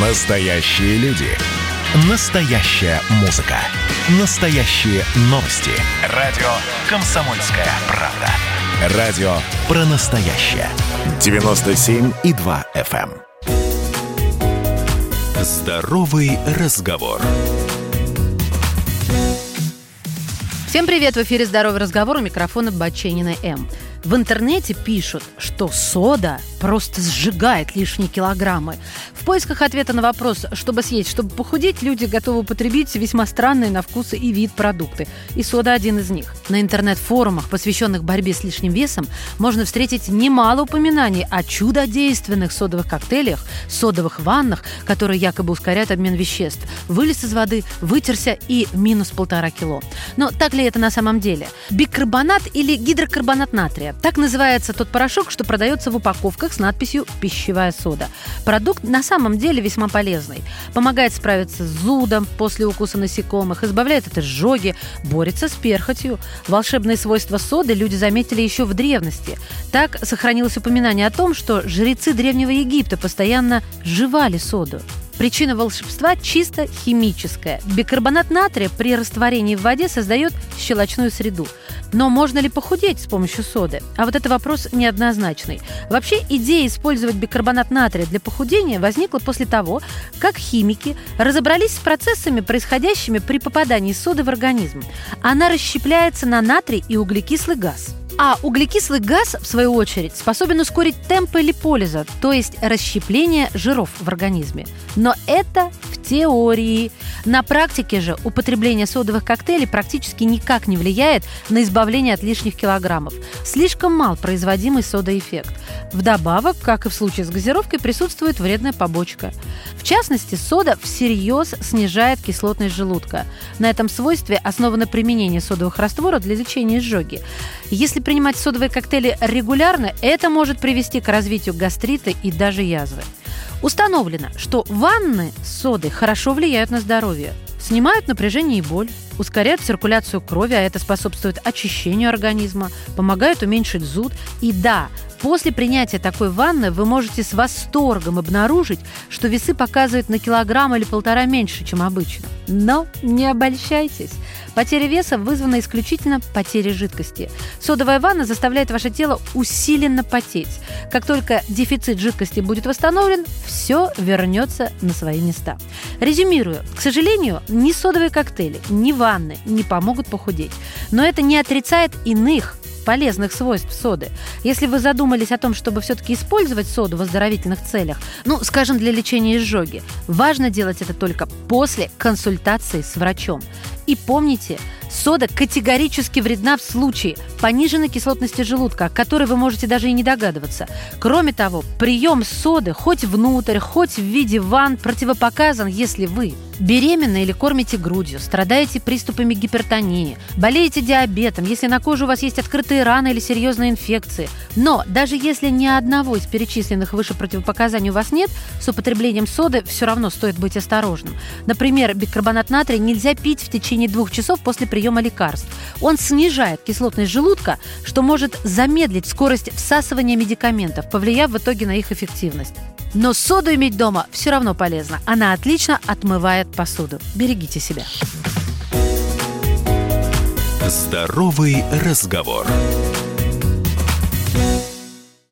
Настоящие люди. Настоящая музыка. Настоящие новости. Радио «Комсомольская правда». Радио про настоящее. 97,2 FM. эм. Здоровый разговор. Всем привет! В эфире «Здоровый разговор» у микрофона Баченина М. В интернете пишут, что сода просто сжигает лишние килограммы. В поисках ответа на вопрос, чтобы съесть, чтобы похудеть, люди готовы употребить весьма странные на вкус и вид продукты. И сода один из них. На интернет-форумах, посвященных борьбе с лишним весом, можно встретить немало упоминаний о чудодейственных содовых коктейлях, содовых ваннах, которые якобы ускоряют обмен веществ. Вылез из воды, вытерся и минус полтора кило. Но так ли это на самом деле? Бикарбонат или гидрокарбонат натрия? Так называется тот порошок, что продается в упаковках с надписью «пищевая сода». Продукт на самом деле весьма полезный. Помогает справиться с зудом после укуса насекомых, избавляет от изжоги, борется с перхотью. Волшебные свойства соды люди заметили еще в древности. Так сохранилось упоминание о том, что жрецы Древнего Египта постоянно жевали соду. Причина волшебства чисто химическая. Бикарбонат натрия при растворении в воде создает щелочную среду. Но можно ли похудеть с помощью соды? А вот это вопрос неоднозначный. Вообще идея использовать бикарбонат натрия для похудения возникла после того, как химики разобрались с процессами, происходящими при попадании соды в организм. Она расщепляется на натрий и углекислый газ. А углекислый газ, в свою очередь, способен ускорить темпы липолиза, то есть расщепление жиров в организме. Но это теории. На практике же употребление содовых коктейлей практически никак не влияет на избавление от лишних килограммов. Слишком мал производимый содоэффект. Вдобавок, как и в случае с газировкой, присутствует вредная побочка. В частности, сода всерьез снижает кислотность желудка. На этом свойстве основано применение содовых растворов для лечения изжоги. Если принимать содовые коктейли регулярно, это может привести к развитию гастрита и даже язвы. Установлено, что ванны с содой хорошо влияют на здоровье, снимают напряжение и боль, ускоряют циркуляцию крови, а это способствует очищению организма, помогают уменьшить зуд. И да, после принятия такой ванны вы можете с восторгом обнаружить, что весы показывают на килограмм или полтора меньше, чем обычно. Но не обольщайтесь. Потеря веса вызвана исключительно потерей жидкости. Содовая ванна заставляет ваше тело усиленно потеть. Как только дефицит жидкости будет восстановлен, все вернется на свои места. Резюмирую. К сожалению, ни содовые коктейли, ни ванны не помогут похудеть. Но это не отрицает иных полезных свойств соды. Если вы задумались о том, чтобы все-таки использовать соду в оздоровительных целях, ну, скажем, для лечения изжоги, важно делать это только после консультации с врачом. И помните, сода категорически вредна в случае пониженной кислотности желудка, о которой вы можете даже и не догадываться. Кроме того, прием соды хоть внутрь, хоть в виде ванн противопоказан, если вы беременны или кормите грудью, страдаете приступами гипертонии, болеете диабетом, если на коже у вас есть открытые раны или серьезные инфекции. Но даже если ни одного из перечисленных выше противопоказаний у вас нет, с употреблением соды все равно стоит быть осторожным. Например, бикарбонат натрия нельзя пить в течение двух часов после приема лекарств. Он снижает кислотность желудка, что может замедлить скорость всасывания медикаментов, повлияв в итоге на их эффективность. Но соду иметь дома все равно полезно. Она отлично отмывает посуду. Берегите себя. Здоровый разговор.